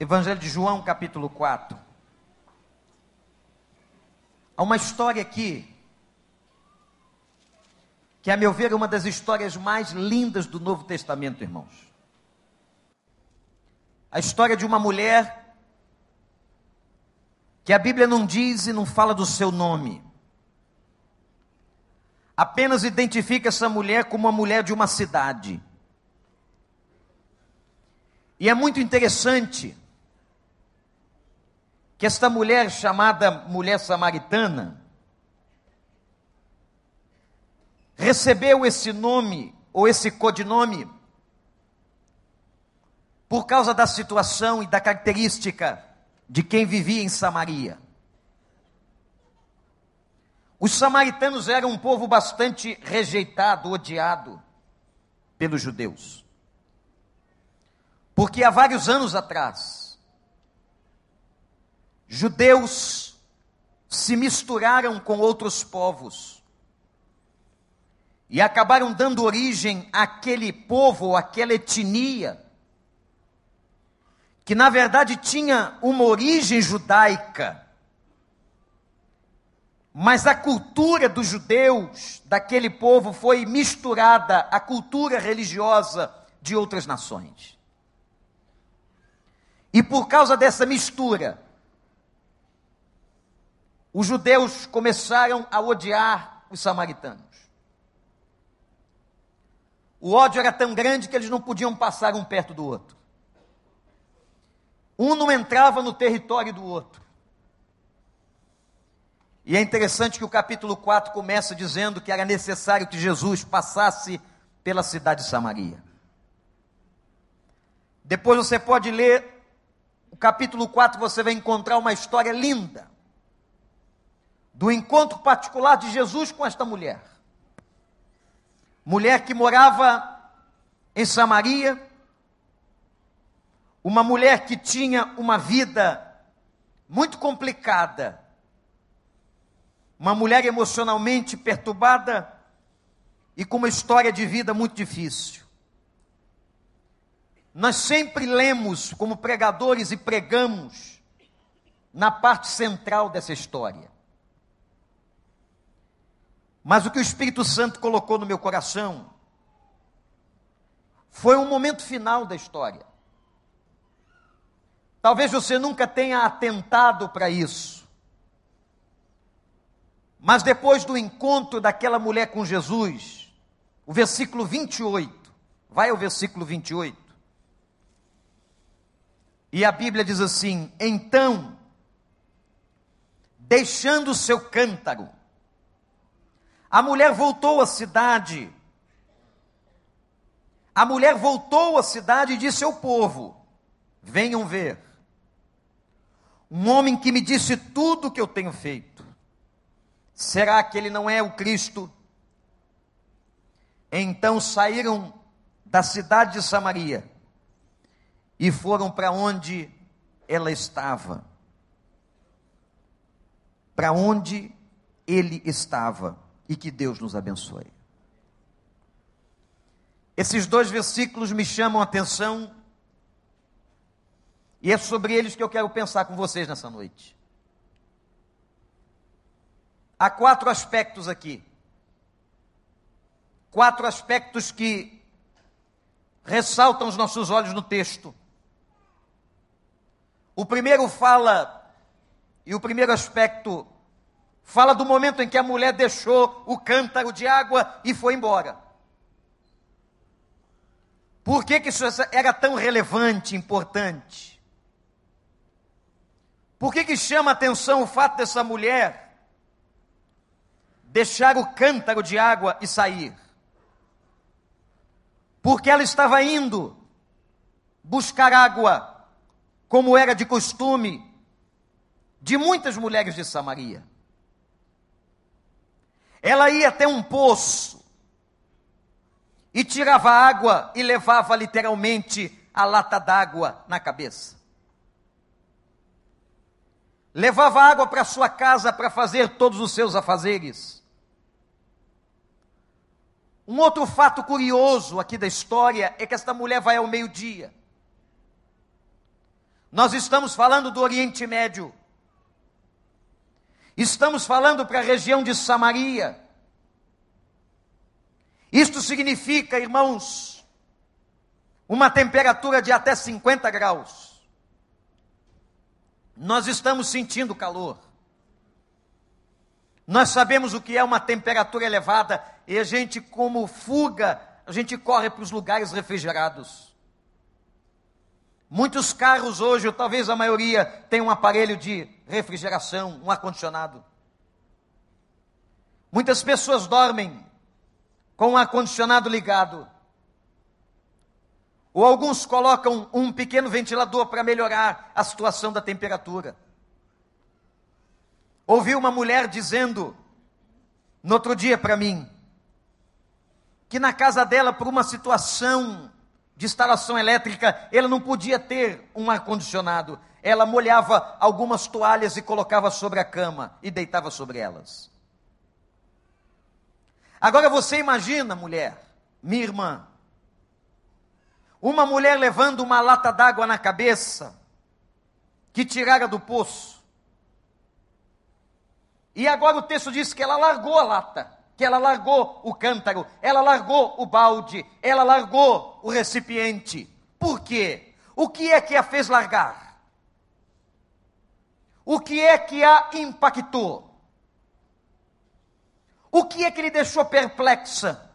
Evangelho de João, capítulo 4. Há uma história aqui, que, a meu ver, é uma das histórias mais lindas do Novo Testamento, irmãos. A história de uma mulher que a Bíblia não diz e não fala do seu nome. Apenas identifica essa mulher como uma mulher de uma cidade. E é muito interessante que esta mulher chamada mulher samaritana recebeu esse nome ou esse codinome por causa da situação e da característica de quem vivia em Samaria. Os samaritanos eram um povo bastante rejeitado, odiado pelos judeus. Porque há vários anos atrás, judeus se misturaram com outros povos e acabaram dando origem àquele povo, àquela etnia, que na verdade tinha uma origem judaica, mas a cultura dos judeus, daquele povo, foi misturada à cultura religiosa de outras nações. E por causa dessa mistura, os judeus começaram a odiar os samaritanos. O ódio era tão grande que eles não podiam passar um perto do outro. Um não entrava no território do outro. E é interessante que o capítulo 4 começa dizendo que era necessário que Jesus passasse pela cidade de Samaria. Depois você pode ler o capítulo 4, você vai encontrar uma história linda do encontro particular de Jesus com esta mulher. Mulher que morava em Samaria, uma mulher que tinha uma vida muito complicada, uma mulher emocionalmente perturbada e com uma história de vida muito difícil. Nós sempre lemos como pregadores e pregamos na parte central dessa história. Mas o que o Espírito Santo colocou no meu coração foi um momento final da história. Talvez você nunca tenha atentado para isso. Mas depois do encontro daquela mulher com Jesus, o versículo 28, vai ao versículo 28. E a Bíblia diz assim: Então, deixando o seu cântaro, a mulher voltou à cidade. A mulher voltou à cidade e disse ao povo: Venham ver. Um homem que me disse tudo o que eu tenho feito. Será que ele não é o Cristo? Então saíram da cidade de Samaria e foram para onde ela estava. Para onde ele estava e que Deus nos abençoe. Esses dois versículos me chamam a atenção e é sobre eles que eu quero pensar com vocês nessa noite. Há quatro aspectos aqui. Quatro aspectos que ressaltam os nossos olhos no texto. O primeiro fala, e o primeiro aspecto Fala do momento em que a mulher deixou o cântaro de água e foi embora. Por que, que isso era tão relevante, importante? Por que, que chama atenção o fato dessa mulher deixar o cântaro de água e sair? Porque ela estava indo buscar água, como era de costume de muitas mulheres de Samaria. Ela ia até um poço e tirava água e levava literalmente a lata d'água na cabeça. Levava água para sua casa para fazer todos os seus afazeres. Um outro fato curioso aqui da história é que esta mulher vai ao meio-dia. Nós estamos falando do Oriente Médio. Estamos falando para a região de Samaria. Isto significa, irmãos, uma temperatura de até 50 graus. Nós estamos sentindo calor. Nós sabemos o que é uma temperatura elevada e a gente, como fuga, a gente corre para os lugares refrigerados. Muitos carros hoje, ou talvez a maioria, tem um aparelho de refrigeração, um ar-condicionado. Muitas pessoas dormem com o ar-condicionado ligado. Ou alguns colocam um pequeno ventilador para melhorar a situação da temperatura. Ouvi uma mulher dizendo, no outro dia para mim, que na casa dela, por uma situação de instalação elétrica, ela não podia ter um ar-condicionado. Ela molhava algumas toalhas e colocava sobre a cama e deitava sobre elas. Agora você imagina, mulher, minha irmã, uma mulher levando uma lata d'água na cabeça, que tirara do poço. E agora o texto diz que ela largou a lata, que ela largou o cântaro, ela largou o balde, ela largou o recipiente. Por quê? O que é que a fez largar? O que é que a impactou? O que é que lhe deixou perplexa?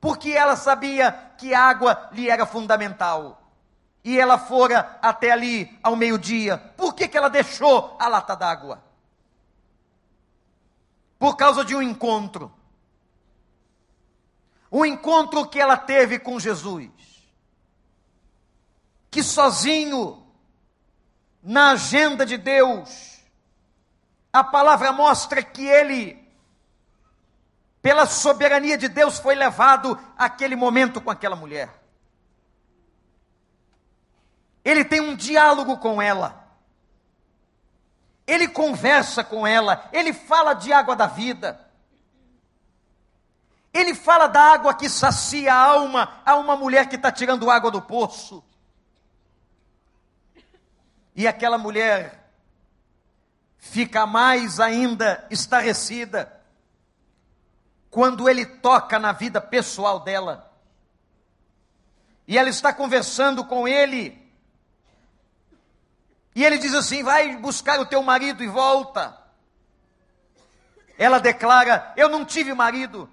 Porque ela sabia que a água lhe era fundamental. E ela fora até ali ao meio-dia. Por que, que ela deixou a lata d'água? Por causa de um encontro. Um encontro que ela teve com Jesus. Que sozinho, na agenda de Deus, a palavra mostra que ele pela soberania de Deus, foi levado àquele momento com aquela mulher. Ele tem um diálogo com ela. Ele conversa com ela, ele fala de água da vida. Ele fala da água que sacia a alma a uma mulher que está tirando água do poço. E aquela mulher fica mais ainda estarrecida quando ele toca na vida pessoal dela. E ela está conversando com ele. E ele diz assim: vai buscar o teu marido e volta. Ela declara: Eu não tive marido.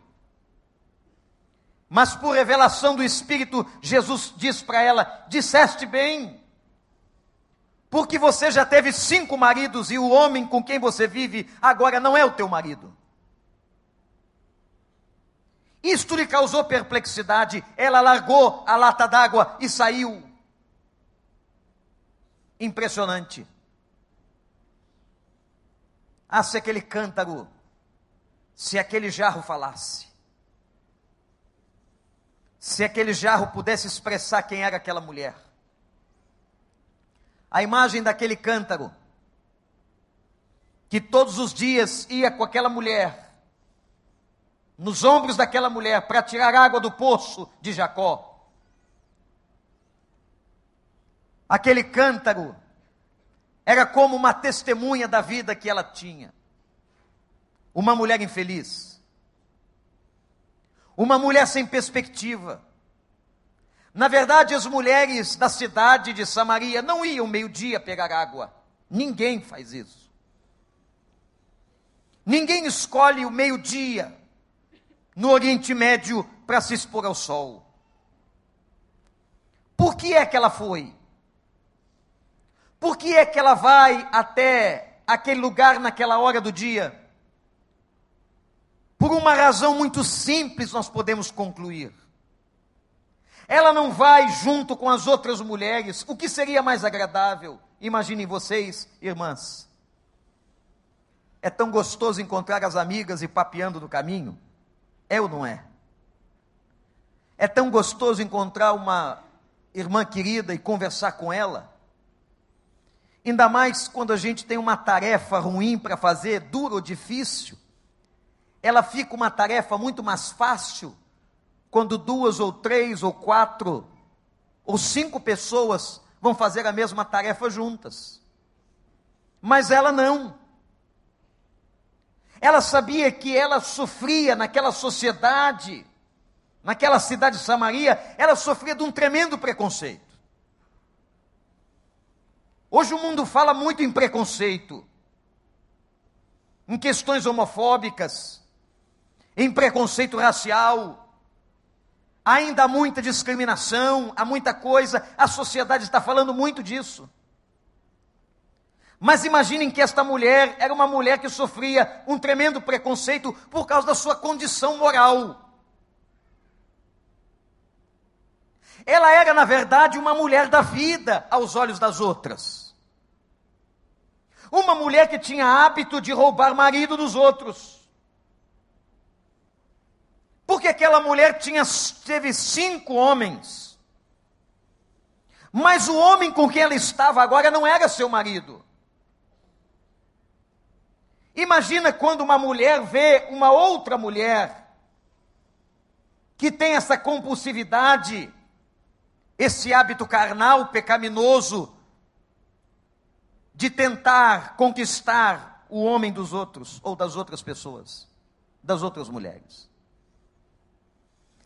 Mas por revelação do Espírito, Jesus diz para ela: Disseste bem, porque você já teve cinco maridos e o homem com quem você vive agora não é o teu marido. Isto lhe causou perplexidade. Ela largou a lata d'água e saiu. Impressionante. Ah, se aquele cântaro, se aquele jarro falasse, se aquele jarro pudesse expressar quem era aquela mulher. A imagem daquele cântaro, que todos os dias ia com aquela mulher, nos ombros daquela mulher para tirar água do poço de Jacó. Aquele cântaro era como uma testemunha da vida que ela tinha. Uma mulher infeliz. Uma mulher sem perspectiva. Na verdade, as mulheres da cidade de Samaria não iam meio-dia pegar água. Ninguém faz isso. Ninguém escolhe o meio-dia no Oriente Médio para se expor ao sol. Por que é que ela foi? Por que é que ela vai até aquele lugar naquela hora do dia? Por uma razão muito simples, nós podemos concluir. Ela não vai junto com as outras mulheres, o que seria mais agradável? Imaginem vocês, irmãs. É tão gostoso encontrar as amigas e papeando no caminho. É ou não é? É tão gostoso encontrar uma irmã querida e conversar com ela. Ainda mais quando a gente tem uma tarefa ruim para fazer, dura ou difícil. Ela fica uma tarefa muito mais fácil quando duas ou três ou quatro ou cinco pessoas vão fazer a mesma tarefa juntas. Mas ela não. Ela sabia que ela sofria naquela sociedade, naquela cidade de Samaria, ela sofria de um tremendo preconceito. Hoje o mundo fala muito em preconceito, em questões homofóbicas, em preconceito racial. Ainda há muita discriminação, há muita coisa, a sociedade está falando muito disso. Mas imaginem que esta mulher era uma mulher que sofria um tremendo preconceito por causa da sua condição moral. Ela era, na verdade, uma mulher da vida aos olhos das outras. Uma mulher que tinha hábito de roubar marido dos outros. Porque aquela mulher tinha, teve cinco homens. Mas o homem com quem ela estava agora não era seu marido. Imagina quando uma mulher vê uma outra mulher que tem essa compulsividade, esse hábito carnal pecaminoso de tentar conquistar o homem dos outros ou das outras pessoas, das outras mulheres.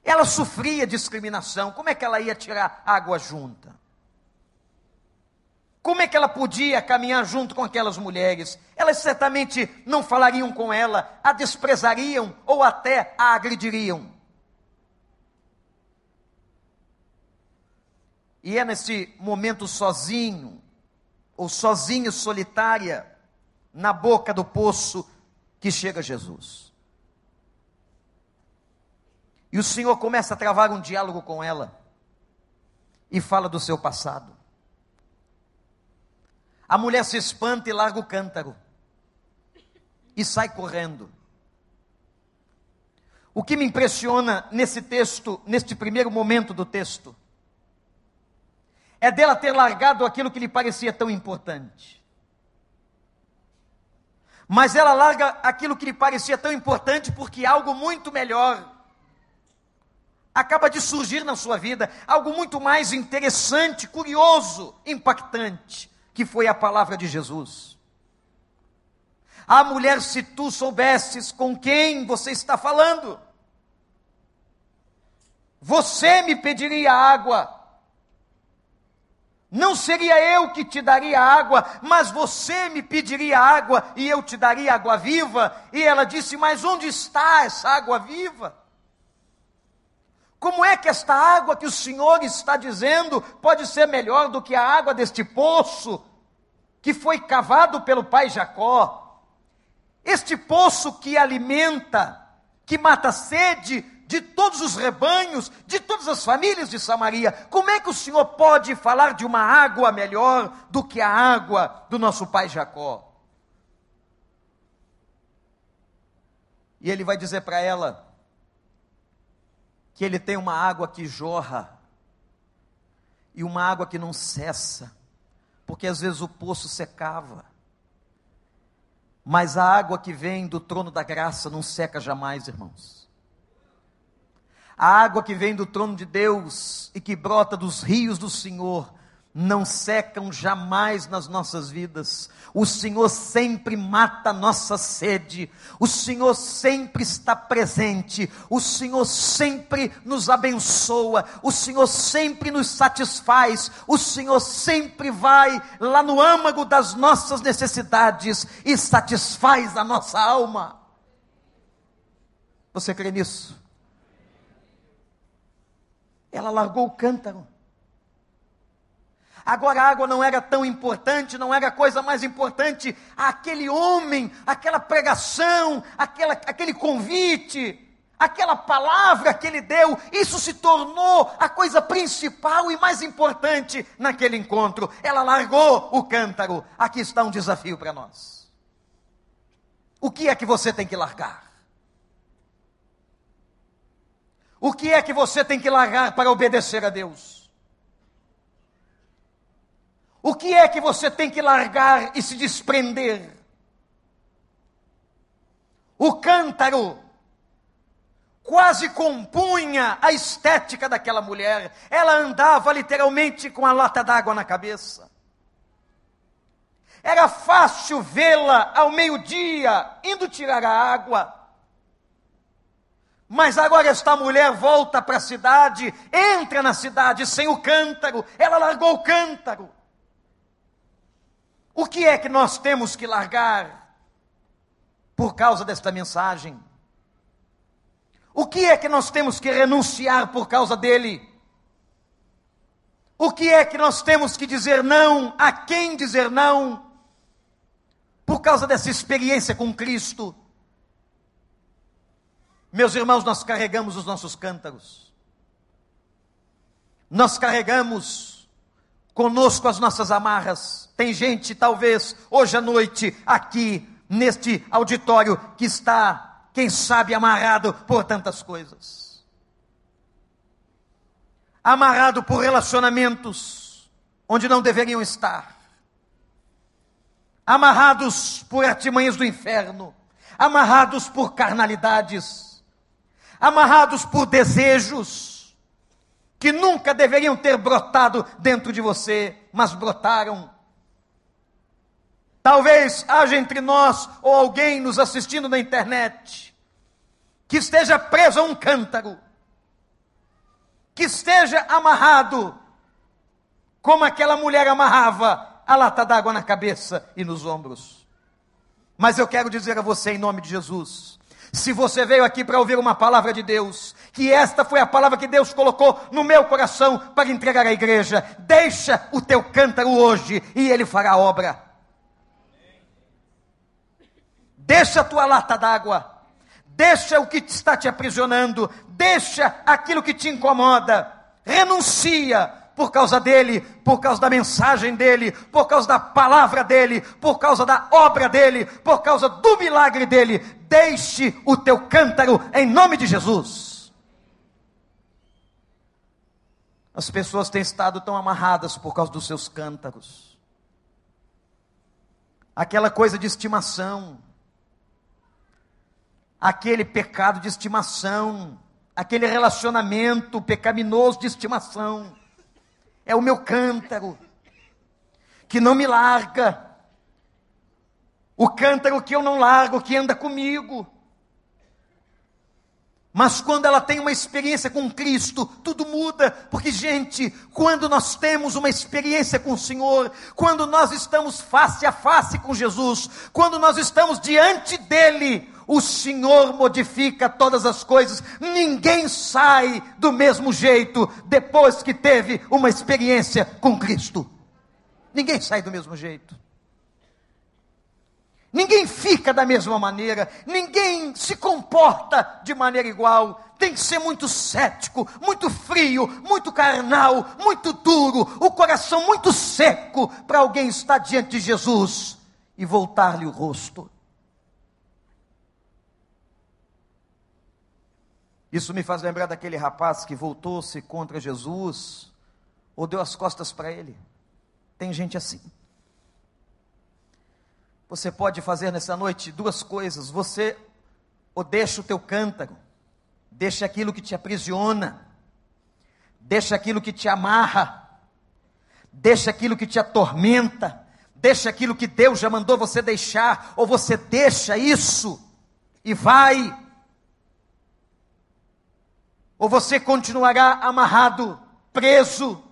Ela sofria discriminação, como é que ela ia tirar água junta? Como é que ela podia caminhar junto com aquelas mulheres? Elas certamente não falariam com ela, a desprezariam ou até a agrediriam. E é nesse momento sozinho, ou sozinha, solitária, na boca do poço, que chega Jesus. E o Senhor começa a travar um diálogo com ela e fala do seu passado. A mulher se espanta e larga o cântaro e sai correndo. O que me impressiona nesse texto, neste primeiro momento do texto, é dela ter largado aquilo que lhe parecia tão importante. Mas ela larga aquilo que lhe parecia tão importante porque algo muito melhor acaba de surgir na sua vida, algo muito mais interessante, curioso, impactante, que foi a palavra de Jesus. Ah, mulher, se tu soubesses com quem você está falando, você me pediria água não seria eu que te daria água, mas você me pediria água e eu te daria água viva? E ela disse: Mas onde está essa água viva? Como é que esta água que o Senhor está dizendo pode ser melhor do que a água deste poço que foi cavado pelo pai Jacó? Este poço que alimenta, que mata a sede, de todos os rebanhos, de todas as famílias de Samaria. Como é que o Senhor pode falar de uma água melhor do que a água do nosso pai Jacó? E ele vai dizer para ela que ele tem uma água que jorra e uma água que não cessa, porque às vezes o poço secava. Mas a água que vem do trono da graça não seca jamais, irmãos. A água que vem do trono de Deus e que brota dos rios do Senhor não secam jamais nas nossas vidas. O Senhor sempre mata a nossa sede. O Senhor sempre está presente. O Senhor sempre nos abençoa. O Senhor sempre nos satisfaz. O Senhor sempre vai lá no âmago das nossas necessidades e satisfaz a nossa alma. Você crê nisso? Ela largou o cântaro. Agora a água não era tão importante, não era a coisa mais importante. Aquele homem, aquela pregação, aquela, aquele convite, aquela palavra que ele deu, isso se tornou a coisa principal e mais importante naquele encontro. Ela largou o cântaro. Aqui está um desafio para nós. O que é que você tem que largar? O que é que você tem que largar para obedecer a Deus? O que é que você tem que largar e se desprender? O cântaro, quase compunha a estética daquela mulher. Ela andava literalmente com a lata d'água na cabeça. Era fácil vê-la ao meio-dia indo tirar a água. Mas agora esta mulher volta para a cidade, entra na cidade sem o cântaro, ela largou o cântaro. O que é que nós temos que largar por causa desta mensagem? O que é que nós temos que renunciar por causa dele? O que é que nós temos que dizer não? A quem dizer não? Por causa dessa experiência com Cristo. Meus irmãos, nós carregamos os nossos cântaros. Nós carregamos conosco as nossas amarras. Tem gente, talvez, hoje à noite, aqui, neste auditório, que está quem sabe amarrado por tantas coisas. Amarrado por relacionamentos onde não deveriam estar. Amarrados por artimanhas do inferno. Amarrados por carnalidades. Amarrados por desejos que nunca deveriam ter brotado dentro de você, mas brotaram Talvez haja entre nós ou alguém nos assistindo na internet que esteja preso a um cântaro, que esteja amarrado, como aquela mulher amarrava a lata d'água na cabeça e nos ombros. Mas eu quero dizer a você, em nome de Jesus, se você veio aqui para ouvir uma palavra de Deus, que esta foi a palavra que Deus colocou no meu coração para entregar à igreja, deixa o teu cântaro hoje e ele fará a obra. Deixa a tua lata d'água. Deixa o que está te aprisionando. Deixa aquilo que te incomoda. Renuncia por causa dele, por causa da mensagem dele, por causa da palavra dele, por causa da obra dele, por causa do milagre dele. Deixe o teu cântaro em nome de Jesus. As pessoas têm estado tão amarradas por causa dos seus cântaros. Aquela coisa de estimação, aquele pecado de estimação, aquele relacionamento pecaminoso de estimação. É o meu cântaro, que não me larga. O cântaro que eu não largo, que anda comigo. Mas quando ela tem uma experiência com Cristo, tudo muda, porque, gente, quando nós temos uma experiência com o Senhor, quando nós estamos face a face com Jesus, quando nós estamos diante dEle, o Senhor modifica todas as coisas, ninguém sai do mesmo jeito depois que teve uma experiência com Cristo. Ninguém sai do mesmo jeito. Ninguém fica da mesma maneira, ninguém se comporta de maneira igual. Tem que ser muito cético, muito frio, muito carnal, muito duro, o coração muito seco para alguém estar diante de Jesus e voltar-lhe o rosto. Isso me faz lembrar daquele rapaz que voltou-se contra Jesus ou deu as costas para ele. Tem gente assim. Você pode fazer nessa noite duas coisas. Você ou deixa o teu cântaro, deixa aquilo que te aprisiona, deixa aquilo que te amarra, deixa aquilo que te atormenta, deixa aquilo que Deus já mandou você deixar, ou você deixa isso e vai. Ou você continuará amarrado, preso,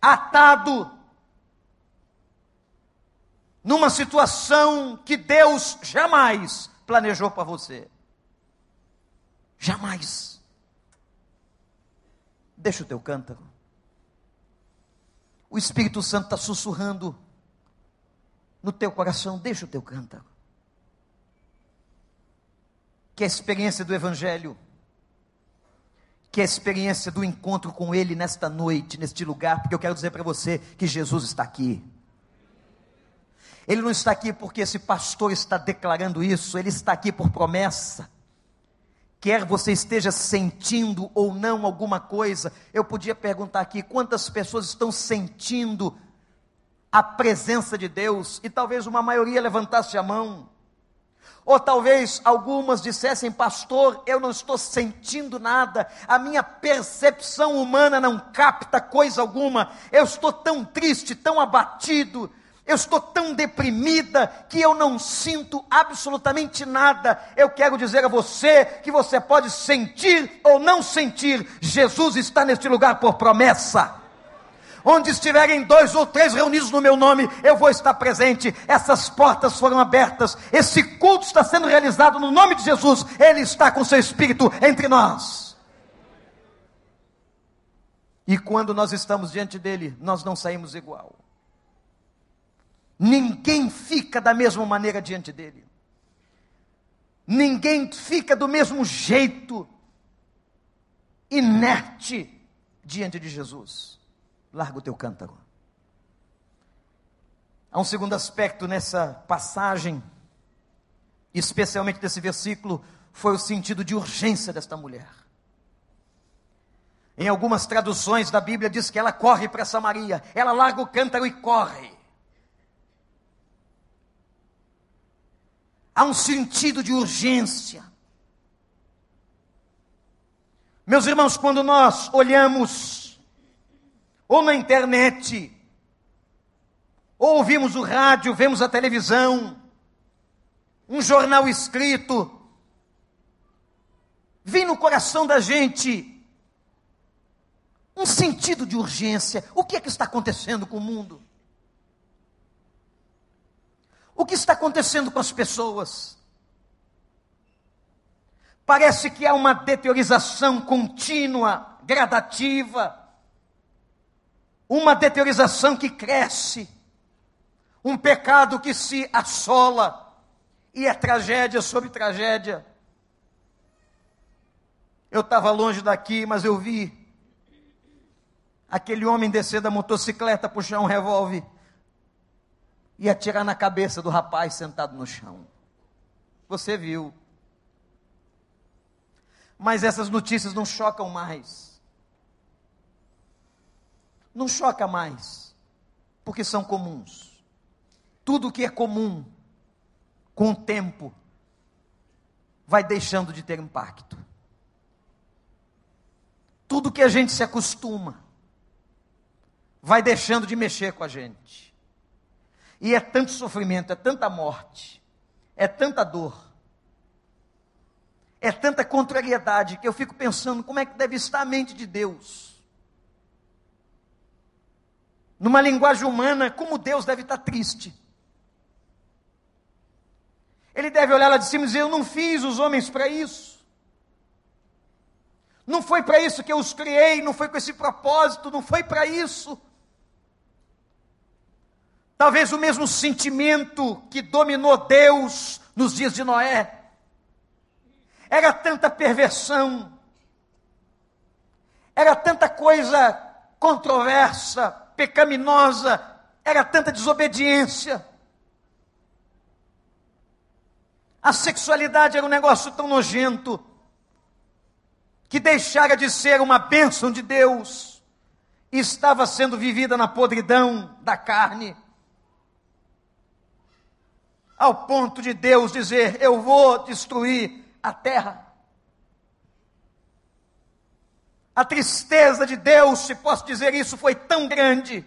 atado, numa situação que Deus jamais planejou para você. Jamais. Deixa o teu cântaro. O Espírito Santo está sussurrando no teu coração, deixa o teu cântaro. Que a experiência do Evangelho que a experiência do encontro com Ele nesta noite, neste lugar, porque eu quero dizer para você que Jesus está aqui. Ele não está aqui porque esse pastor está declarando isso, ele está aqui por promessa. Quer você esteja sentindo ou não alguma coisa, eu podia perguntar aqui quantas pessoas estão sentindo a presença de Deus, e talvez uma maioria levantasse a mão. Ou talvez algumas dissessem, pastor, eu não estou sentindo nada, a minha percepção humana não capta coisa alguma, eu estou tão triste, tão abatido, eu estou tão deprimida que eu não sinto absolutamente nada. Eu quero dizer a você que você pode sentir ou não sentir, Jesus está neste lugar por promessa. Onde estiverem dois ou três reunidos no meu nome, eu vou estar presente. Essas portas foram abertas. Esse culto está sendo realizado no nome de Jesus. Ele está com seu espírito entre nós. E quando nós estamos diante dele, nós não saímos igual. Ninguém fica da mesma maneira diante dele. Ninguém fica do mesmo jeito, inerte, diante de Jesus larga o teu cântaro. Há um segundo aspecto nessa passagem, especialmente desse versículo, foi o sentido de urgência desta mulher. Em algumas traduções da Bíblia diz que ela corre para Samaria, ela larga o cântaro e corre. Há um sentido de urgência. Meus irmãos, quando nós olhamos ou na internet, ou ouvimos o rádio, vemos a televisão, um jornal escrito, vem no coração da gente um sentido de urgência. O que é que está acontecendo com o mundo? O que está acontecendo com as pessoas? Parece que há uma deteriorização contínua, gradativa uma deteriorização que cresce, um pecado que se assola, e é tragédia sobre tragédia. Eu estava longe daqui, mas eu vi aquele homem descer da motocicleta, puxar um revólver e atirar na cabeça do rapaz sentado no chão. Você viu. Mas essas notícias não chocam mais não choca mais, porque são comuns. Tudo que é comum, com o tempo, vai deixando de ter impacto. Tudo que a gente se acostuma, vai deixando de mexer com a gente. E é tanto sofrimento, é tanta morte, é tanta dor, é tanta contrariedade que eu fico pensando como é que deve estar a mente de Deus numa linguagem humana, como Deus deve estar triste. Ele deve olhar lá de cima e dizer: Eu não fiz os homens para isso. Não foi para isso que eu os criei, não foi com esse propósito, não foi para isso. Talvez o mesmo sentimento que dominou Deus nos dias de Noé. Era tanta perversão, era tanta coisa controversa, pecaminosa, era tanta desobediência. A sexualidade era um negócio tão nojento que deixara de ser uma bênção de Deus e estava sendo vivida na podridão da carne. Ao ponto de Deus dizer: Eu vou destruir a terra. A tristeza de Deus, se posso dizer isso, foi tão grande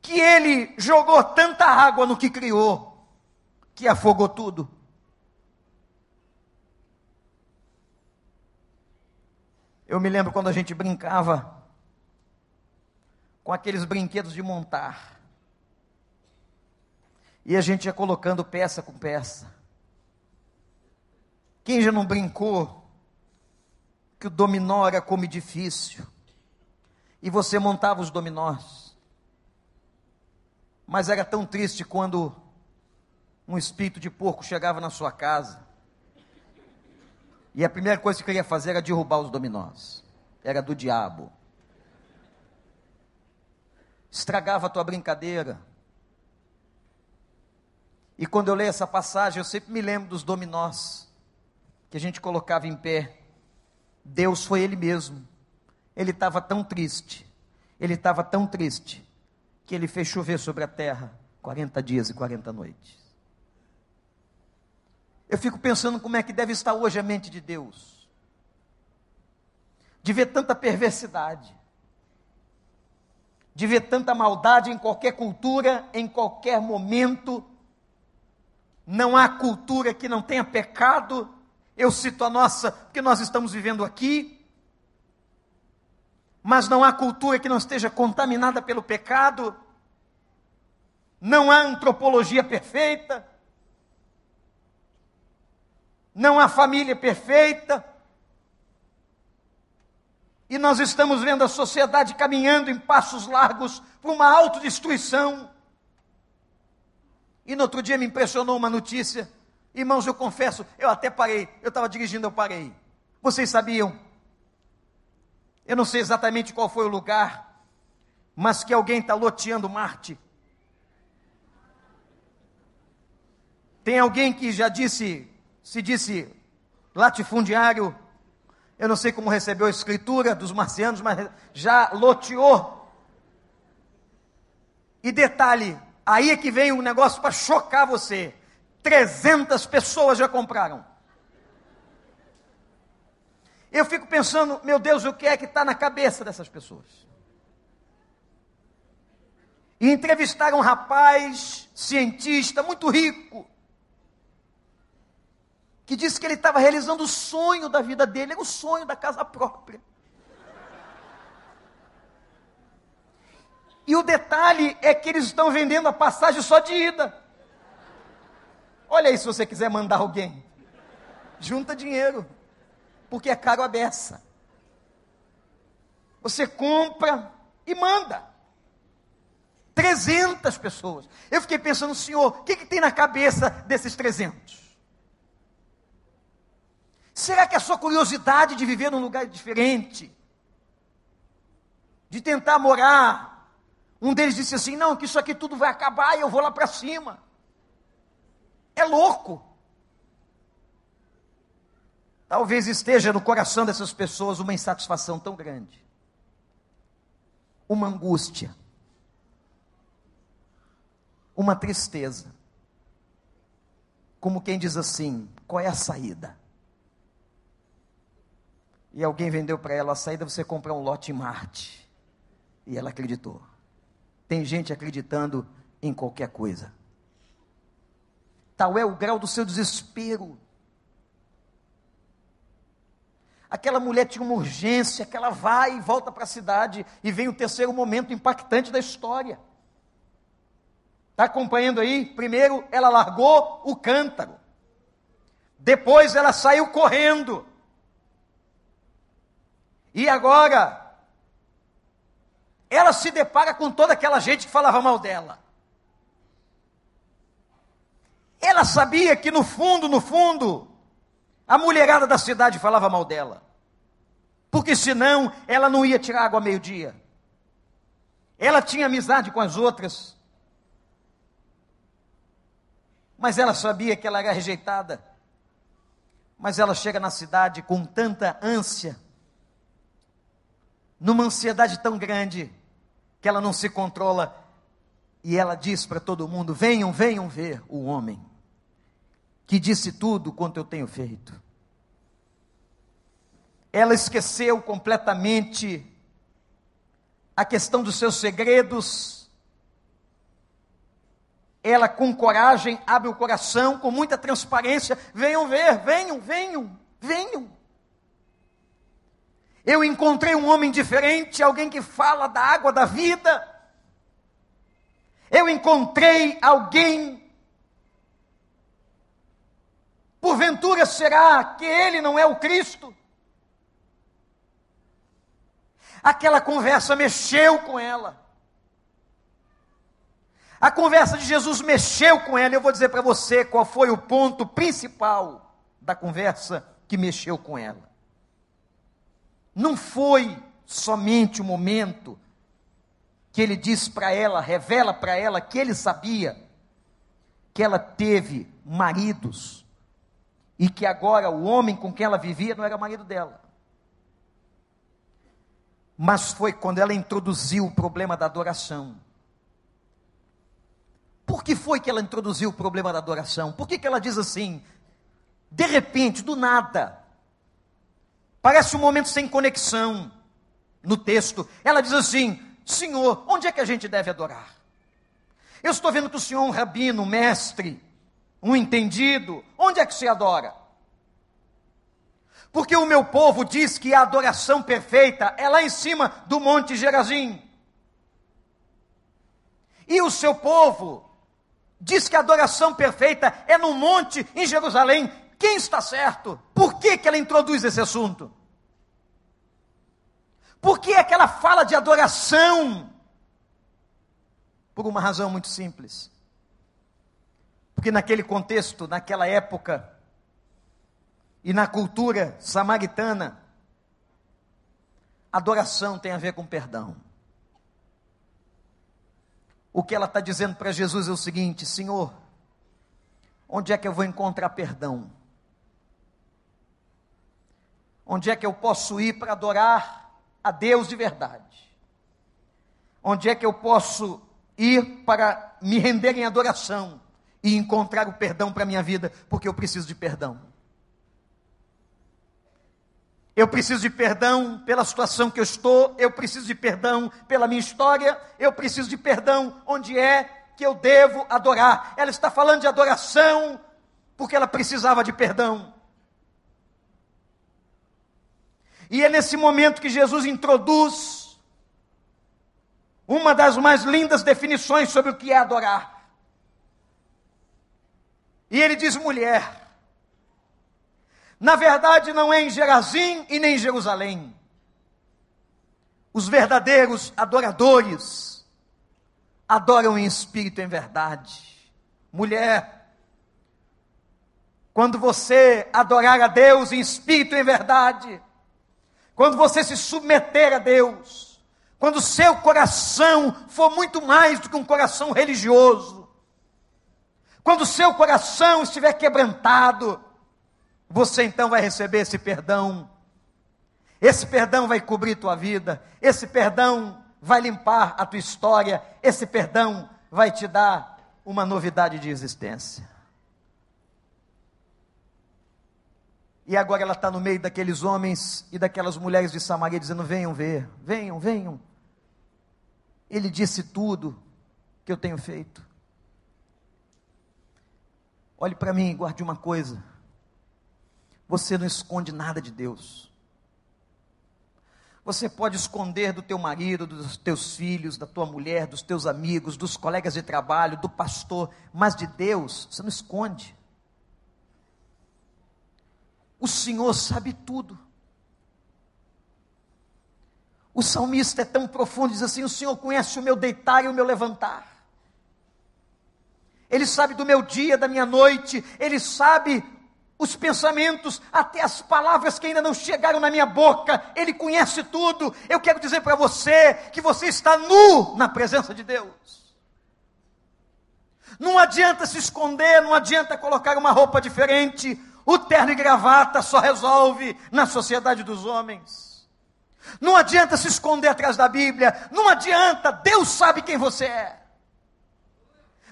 que ele jogou tanta água no que criou que afogou tudo. Eu me lembro quando a gente brincava com aqueles brinquedos de montar. E a gente ia colocando peça com peça. Quem já não brincou que o dominó era como edifício, e você montava os dominós. Mas era tão triste quando um espírito de porco chegava na sua casa, e a primeira coisa que queria fazer era derrubar os dominós. Era do diabo. Estragava a tua brincadeira. E quando eu leio essa passagem, eu sempre me lembro dos dominós que a gente colocava em pé Deus foi Ele mesmo. Ele estava tão triste, ele estava tão triste, que ele fez chover sobre a terra 40 dias e 40 noites. Eu fico pensando como é que deve estar hoje a mente de Deus. De ver tanta perversidade. De ver tanta maldade em qualquer cultura, em qualquer momento. Não há cultura que não tenha pecado. Eu cito a nossa, porque nós estamos vivendo aqui. Mas não há cultura que não esteja contaminada pelo pecado. Não há antropologia perfeita não há família perfeita. E nós estamos vendo a sociedade caminhando em passos largos para uma autodestruição. E no outro dia me impressionou uma notícia. Irmãos, eu confesso, eu até parei. Eu estava dirigindo, eu parei. Vocês sabiam? Eu não sei exatamente qual foi o lugar, mas que alguém está loteando Marte. Tem alguém que já disse se disse latifundiário, eu não sei como recebeu a escritura dos marcianos, mas já loteou. E detalhe, aí é que vem um negócio para chocar você. 300 pessoas já compraram. Eu fico pensando, meu Deus, o que é que está na cabeça dessas pessoas? E entrevistaram um rapaz, cientista, muito rico, que disse que ele estava realizando o sonho da vida dele, era o sonho da casa própria. E o detalhe é que eles estão vendendo a passagem só de ida. Olha aí se você quiser mandar alguém. Junta dinheiro, porque é caro a beça. Você compra e manda. 300 pessoas. Eu fiquei pensando, senhor, o que, que tem na cabeça desses 300? Será que a sua curiosidade de viver num lugar diferente, de tentar morar, um deles disse assim: não, que isso aqui tudo vai acabar e eu vou lá para cima. É louco. Talvez esteja no coração dessas pessoas uma insatisfação tão grande, uma angústia, uma tristeza. Como quem diz assim: qual é a saída? e alguém vendeu para ela a saída, você comprar um lote em Marte. E ela acreditou. Tem gente acreditando em qualquer coisa. Tal é o grau do seu desespero. Aquela mulher tinha uma urgência, que ela vai e volta para a cidade, e vem o terceiro momento impactante da história. Está acompanhando aí? Primeiro, ela largou o cântaro. Depois, ela saiu correndo. E agora, ela se depara com toda aquela gente que falava mal dela. Ela sabia que no fundo, no fundo, a mulherada da cidade falava mal dela. Porque senão ela não ia tirar água meio-dia. Ela tinha amizade com as outras. Mas ela sabia que ela era rejeitada. Mas ela chega na cidade com tanta ânsia numa ansiedade tão grande que ela não se controla e ela diz para todo mundo: venham, venham ver o homem que disse tudo quanto eu tenho feito. Ela esqueceu completamente a questão dos seus segredos. Ela, com coragem, abre o coração, com muita transparência: venham ver, venham, venham, venham. Eu encontrei um homem diferente, alguém que fala da água da vida. Eu encontrei alguém. Porventura será que ele não é o Cristo? Aquela conversa mexeu com ela. A conversa de Jesus mexeu com ela. Eu vou dizer para você qual foi o ponto principal da conversa que mexeu com ela. Não foi somente o momento que ele diz para ela, revela para ela que ele sabia que ela teve maridos e que agora o homem com quem ela vivia não era marido dela. Mas foi quando ela introduziu o problema da adoração. Por que foi que ela introduziu o problema da adoração? Por que, que ela diz assim? de repente, do nada, parece um momento sem conexão no texto. Ela diz assim: Senhor, onde é que a gente deve adorar? Eu estou vendo que o senhor é um rabino, um mestre, um entendido. Onde é que se adora? Porque o meu povo diz que a adoração perfeita é lá em cima do Monte Gerazim. E o seu povo diz que a adoração perfeita é no monte em Jerusalém. Quem está certo? Por que, que ela introduz esse assunto? Por que é que ela fala de adoração? Por uma razão muito simples. Porque naquele contexto, naquela época, e na cultura samaritana, adoração tem a ver com perdão. O que ela está dizendo para Jesus é o seguinte: Senhor, onde é que eu vou encontrar perdão? Onde é que eu posso ir para adorar a Deus de verdade? Onde é que eu posso ir para me render em adoração e encontrar o perdão para a minha vida, porque eu preciso de perdão. Eu preciso de perdão pela situação que eu estou, eu preciso de perdão pela minha história, eu preciso de perdão onde é que eu devo adorar. Ela está falando de adoração porque ela precisava de perdão. E é nesse momento que Jesus introduz uma das mais lindas definições sobre o que é adorar. E ele diz: mulher. Na verdade, não é em Gerazim e nem em Jerusalém. Os verdadeiros adoradores adoram em espírito e em verdade. Mulher, quando você adorar a Deus em espírito e em verdade, quando você se submeter a Deus, quando o seu coração for muito mais do que um coração religioso, quando o seu coração estiver quebrantado, você então vai receber esse perdão. Esse perdão vai cobrir tua vida, esse perdão vai limpar a tua história, esse perdão vai te dar uma novidade de existência. E agora ela está no meio daqueles homens e daquelas mulheres de Samaria dizendo: venham ver, venham, venham. Ele disse tudo que eu tenho feito. Olhe para mim e guarde uma coisa: você não esconde nada de Deus. Você pode esconder do teu marido, dos teus filhos, da tua mulher, dos teus amigos, dos colegas de trabalho, do pastor, mas de Deus você não esconde. O Senhor sabe tudo. O salmista é tão profundo, diz assim: O Senhor conhece o meu deitar e o meu levantar. Ele sabe do meu dia, da minha noite, ele sabe os pensamentos, até as palavras que ainda não chegaram na minha boca, Ele conhece tudo. Eu quero dizer para você que você está nu na presença de Deus. Não adianta se esconder, não adianta colocar uma roupa diferente, o terno e gravata só resolve na sociedade dos homens. Não adianta se esconder atrás da Bíblia, não adianta, Deus sabe quem você é.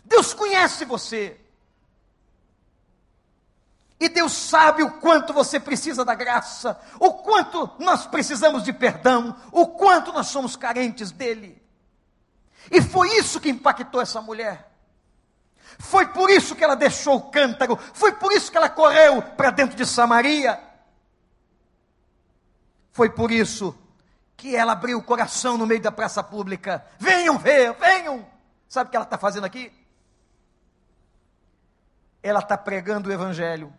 Deus conhece você. E Deus sabe o quanto você precisa da graça, o quanto nós precisamos de perdão, o quanto nós somos carentes dele. E foi isso que impactou essa mulher. Foi por isso que ela deixou o cântaro, foi por isso que ela correu para dentro de Samaria. Foi por isso que ela abriu o coração no meio da praça pública. Venham ver, venham. Sabe o que ela está fazendo aqui? Ela está pregando o Evangelho.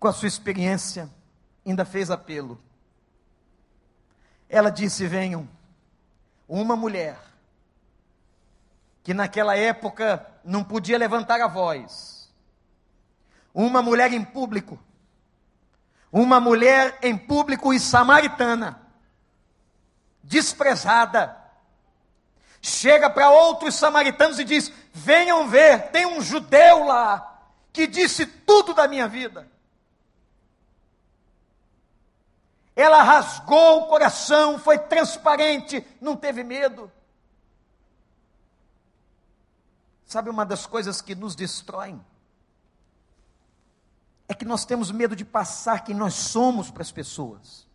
Com a sua experiência, ainda fez apelo. Ela disse: Venham. Uma mulher que naquela época não podia levantar a voz. Uma mulher em público. Uma mulher em público e samaritana, desprezada, chega para outros samaritanos e diz: Venham ver, tem um judeu lá que disse tudo da minha vida. Ela rasgou o coração, foi transparente, não teve medo. Sabe uma das coisas que nos destroem? é que nós temos medo de passar quem nós somos para as pessoas.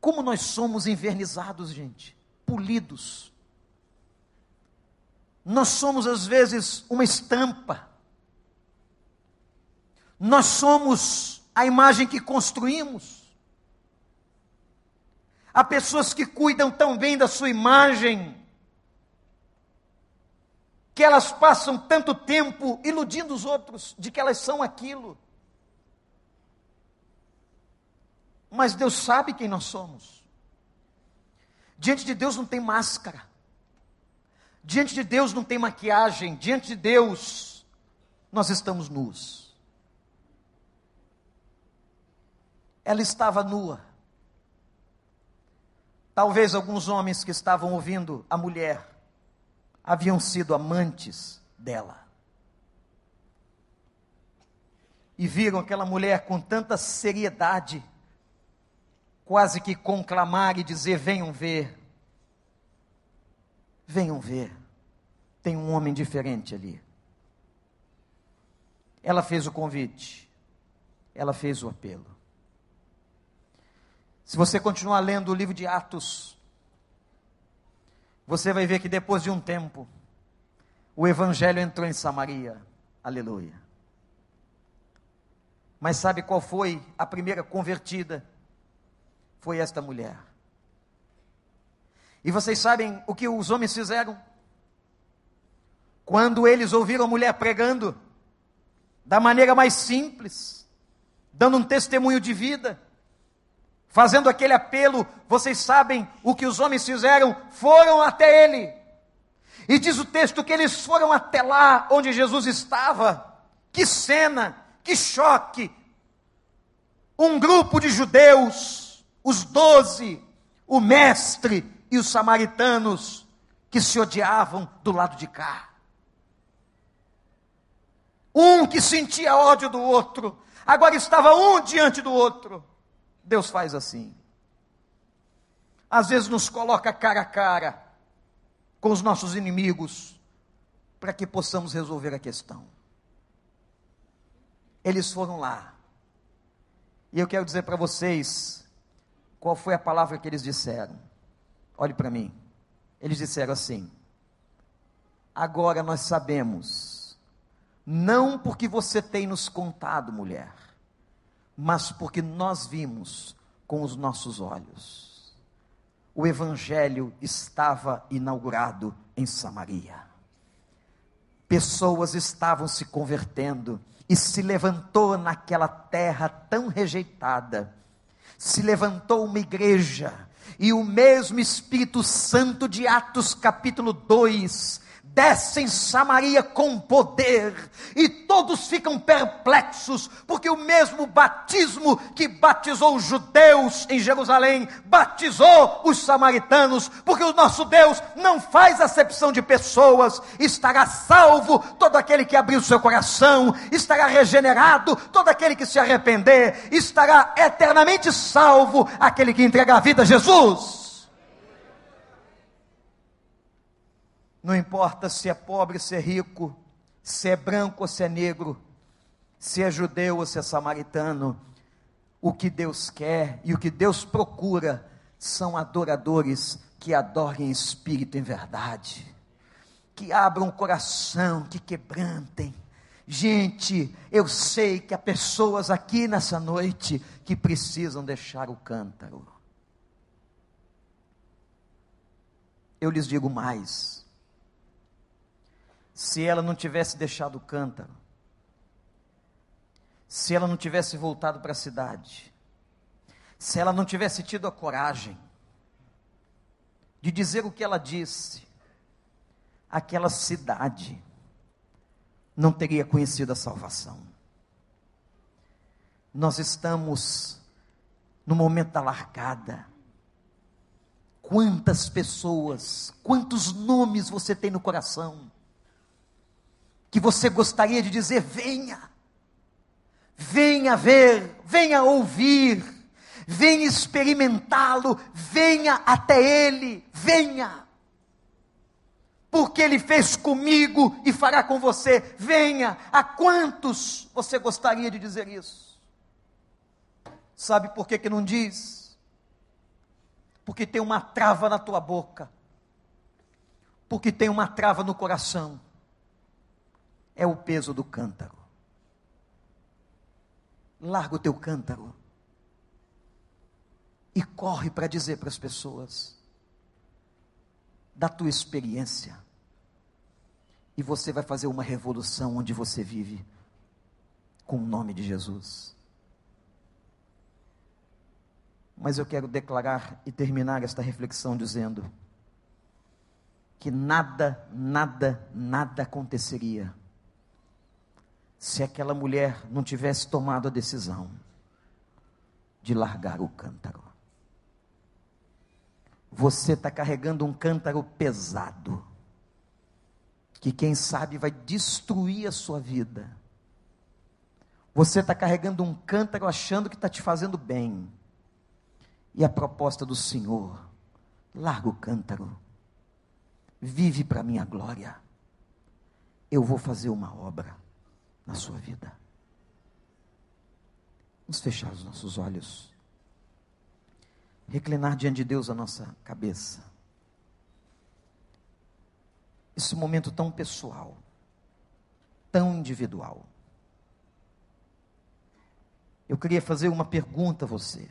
Como nós somos invernizados, gente, polidos. Nós somos às vezes uma estampa. Nós somos a imagem que construímos. Há pessoas que cuidam tão bem da sua imagem, que elas passam tanto tempo iludindo os outros de que elas são aquilo. Mas Deus sabe quem nós somos. Diante de Deus não tem máscara. Diante de Deus não tem maquiagem. Diante de Deus nós estamos nus. Ela estava nua. Talvez alguns homens que estavam ouvindo a mulher haviam sido amantes dela. E viram aquela mulher com tanta seriedade, quase que conclamar e dizer: venham ver, venham ver, tem um homem diferente ali. Ela fez o convite, ela fez o apelo. Se você continuar lendo o livro de Atos, você vai ver que depois de um tempo, o evangelho entrou em Samaria. Aleluia. Mas sabe qual foi a primeira convertida? Foi esta mulher. E vocês sabem o que os homens fizeram? Quando eles ouviram a mulher pregando, da maneira mais simples, dando um testemunho de vida, fazendo aquele apelo, vocês sabem o que os homens fizeram? Foram até ele. E diz o texto que eles foram até lá onde Jesus estava. Que cena, que choque. Um grupo de judeus, os doze, o mestre e os samaritanos, que se odiavam do lado de cá. Um que sentia ódio do outro, agora estava um diante do outro. Deus faz assim. Às vezes nos coloca cara a cara com os nossos inimigos para que possamos resolver a questão. Eles foram lá. E eu quero dizer para vocês qual foi a palavra que eles disseram. Olhe para mim. Eles disseram assim: Agora nós sabemos, não porque você tem nos contado, mulher, mas porque nós vimos com os nossos olhos. O Evangelho estava inaugurado em Samaria. Pessoas estavam se convertendo e se levantou naquela terra tão rejeitada, se levantou uma igreja, e o mesmo Espírito Santo de Atos capítulo 2 desce em Samaria com poder, e todos ficam perplexos, porque o mesmo batismo que batizou os judeus em Jerusalém, batizou os samaritanos, porque o nosso Deus não faz acepção de pessoas, estará salvo todo aquele que abrir o seu coração, estará regenerado todo aquele que se arrepender, estará eternamente salvo aquele que entrega a vida a Jesus. Não importa se é pobre, se é rico, se é branco ou se é negro, se é judeu ou se é samaritano. O que Deus quer e o que Deus procura são adoradores que adorem espírito em verdade, que abram o coração, que quebrantem. Gente, eu sei que há pessoas aqui nessa noite que precisam deixar o cântaro. Eu lhes digo mais se ela não tivesse deixado o cântaro, se ela não tivesse voltado para a cidade, se ela não tivesse tido a coragem de dizer o que ela disse, aquela cidade não teria conhecido a salvação. Nós estamos no momento da largada. Quantas pessoas, quantos nomes você tem no coração? Que você gostaria de dizer: venha, venha ver, venha ouvir, venha experimentá-lo, venha até Ele, venha. porque Ele fez comigo e fará com você. Venha, a quantos você gostaria de dizer isso? Sabe por que, que não diz? Porque tem uma trava na tua boca, porque tem uma trava no coração, é o peso do cântaro. Larga o teu cântaro e corre para dizer para as pessoas: da tua experiência. E você vai fazer uma revolução onde você vive, com o nome de Jesus. Mas eu quero declarar e terminar esta reflexão dizendo que nada, nada, nada aconteceria se aquela mulher não tivesse tomado a decisão de largar o cântaro. Você está carregando um cântaro pesado, que quem sabe vai destruir a sua vida. Você está carregando um cântaro achando que está te fazendo bem. E a proposta do Senhor, larga o cântaro, vive para minha glória. Eu vou fazer uma obra na sua vida. Vamos fechar os nossos olhos reclinar diante de Deus a nossa cabeça. Esse momento tão pessoal, tão individual. Eu queria fazer uma pergunta a você.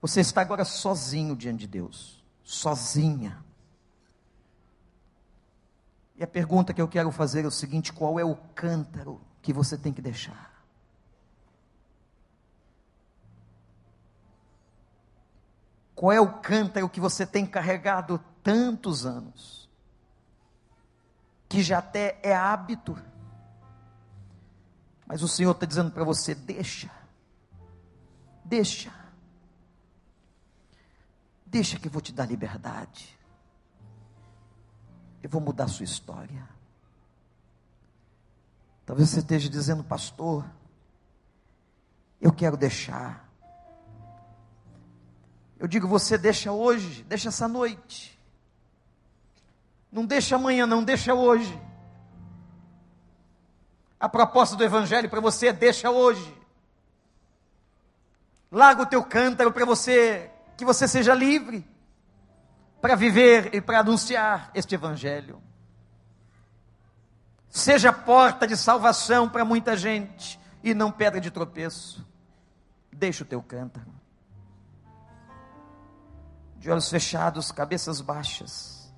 Você está agora sozinho diante de Deus, sozinha. E a pergunta que eu quero fazer é o seguinte: qual é o cântaro que você tem que deixar? Qual é o cântaro que você tem carregado tantos anos? Que já até é hábito. Mas o Senhor está dizendo para você: deixa, deixa, deixa que eu vou te dar liberdade. Eu vou mudar a sua história. Talvez você esteja dizendo, pastor, eu quero deixar. Eu digo, você deixa hoje, deixa essa noite. Não deixa amanhã, não, deixa hoje. A proposta do Evangelho para você é deixa hoje. Larga o teu cântaro para você, que você seja livre para viver e para anunciar este Evangelho. Seja porta de salvação para muita gente e não pedra de tropeço. Deixa o teu cântaro de olhos fechados, cabeças baixas.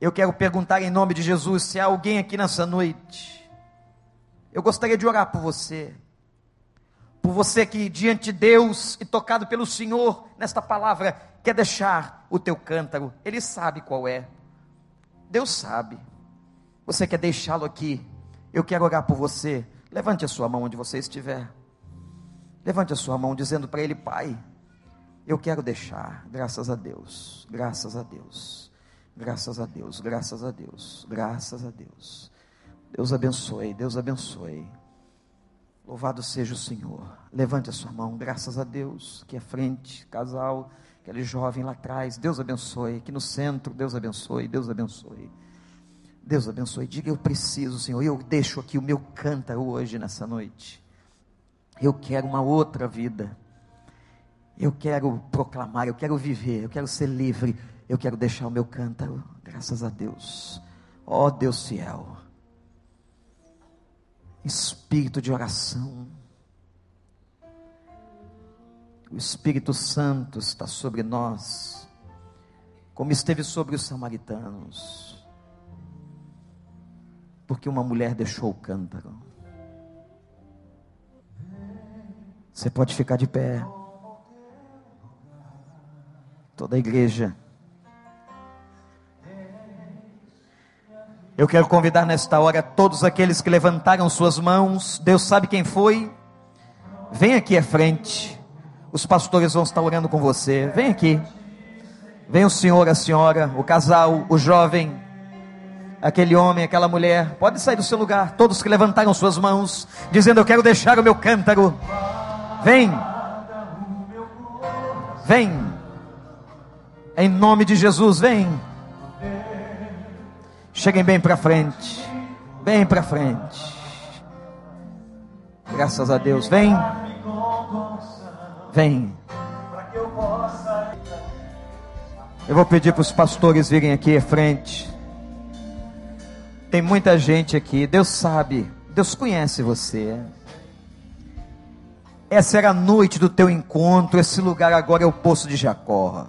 Eu quero perguntar em nome de Jesus se há alguém aqui nessa noite. Eu gostaria de orar por você. Por você que diante de Deus e tocado pelo Senhor nesta palavra quer deixar o teu cântaro. Ele sabe qual é. Deus sabe. Você quer deixá-lo aqui? Eu quero orar por você. Levante a sua mão onde você estiver. Levante a sua mão dizendo para ele, Pai, eu quero deixar, graças a Deus, graças a Deus, graças a Deus, graças a Deus, graças a Deus. Deus abençoe, Deus abençoe. Louvado seja o Senhor. Levante a sua mão, graças a Deus, que é frente, casal, aquele jovem lá atrás. Deus abençoe, aqui no centro, Deus abençoe, Deus abençoe. Deus abençoe. Diga, eu preciso, Senhor. Eu deixo aqui o meu cântaro hoje, nessa noite. Eu quero uma outra vida. Eu quero proclamar, eu quero viver, eu quero ser livre, eu quero deixar o meu cântaro, graças a Deus. Ó oh, Deus fiel. Espírito de oração. O Espírito Santo está sobre nós, como esteve sobre os samaritanos. Porque uma mulher deixou o cântaro. Você pode ficar de pé toda a igreja. Eu quero convidar nesta hora todos aqueles que levantaram suas mãos, Deus sabe quem foi. Vem aqui à frente. Os pastores vão estar orando com você. Vem aqui. Vem o senhor, a senhora, o casal, o jovem, aquele homem, aquela mulher. Pode sair do seu lugar. Todos que levantaram suas mãos, dizendo: Eu quero deixar o meu cântaro. Vem. Vem. Em nome de Jesus, vem. Cheguem bem para frente. Bem para frente. Graças a Deus. Vem. Vem. Eu vou pedir para os pastores virem aqui à frente. Tem muita gente aqui. Deus sabe. Deus conhece você. Essa era a noite do teu encontro. Esse lugar agora é o poço de Jacó.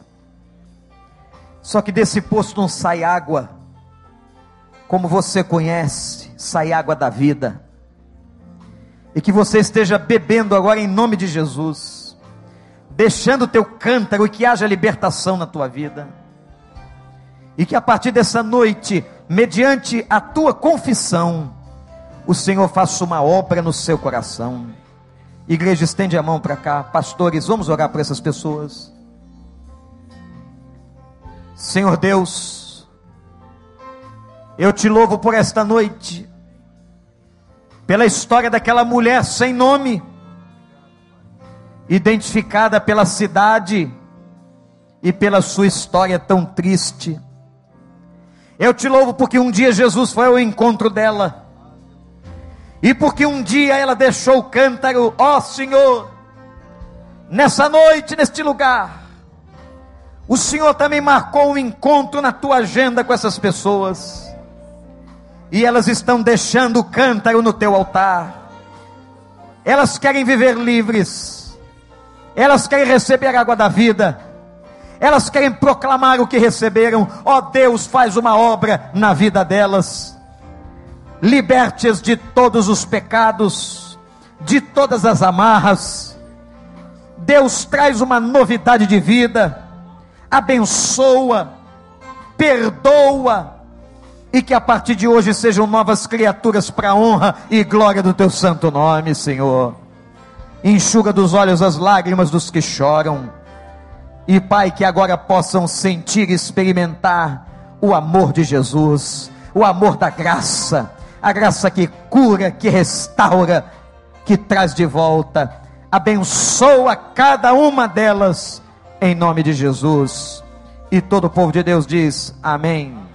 Só que desse poço não sai água, como você conhece, sai água da vida. E que você esteja bebendo agora em nome de Jesus, deixando o teu cântaro e que haja libertação na tua vida. E que a partir dessa noite, mediante a tua confissão, o Senhor faça uma obra no seu coração. Igreja, estende a mão para cá. Pastores, vamos orar por essas pessoas. Senhor Deus, eu te louvo por esta noite, pela história daquela mulher sem nome, identificada pela cidade e pela sua história tão triste. Eu te louvo porque um dia Jesus foi ao encontro dela, e porque um dia ela deixou o cântaro, ó oh, Senhor, nessa noite, neste lugar, o Senhor também marcou um encontro na tua agenda com essas pessoas. E elas estão deixando o cântaro no teu altar. Elas querem viver livres. Elas querem receber a água da vida. Elas querem proclamar o que receberam. Ó oh, Deus, faz uma obra na vida delas. Liberte-as de todos os pecados, de todas as amarras. Deus traz uma novidade de vida abençoa, perdoa, e que a partir de hoje sejam novas criaturas para a honra e glória do teu santo nome, Senhor. Enxuga dos olhos as lágrimas dos que choram, e Pai, que agora possam sentir e experimentar o amor de Jesus, o amor da graça, a graça que cura, que restaura, que traz de volta. Abençoa cada uma delas em nome de Jesus. E todo o povo de Deus diz: Amém.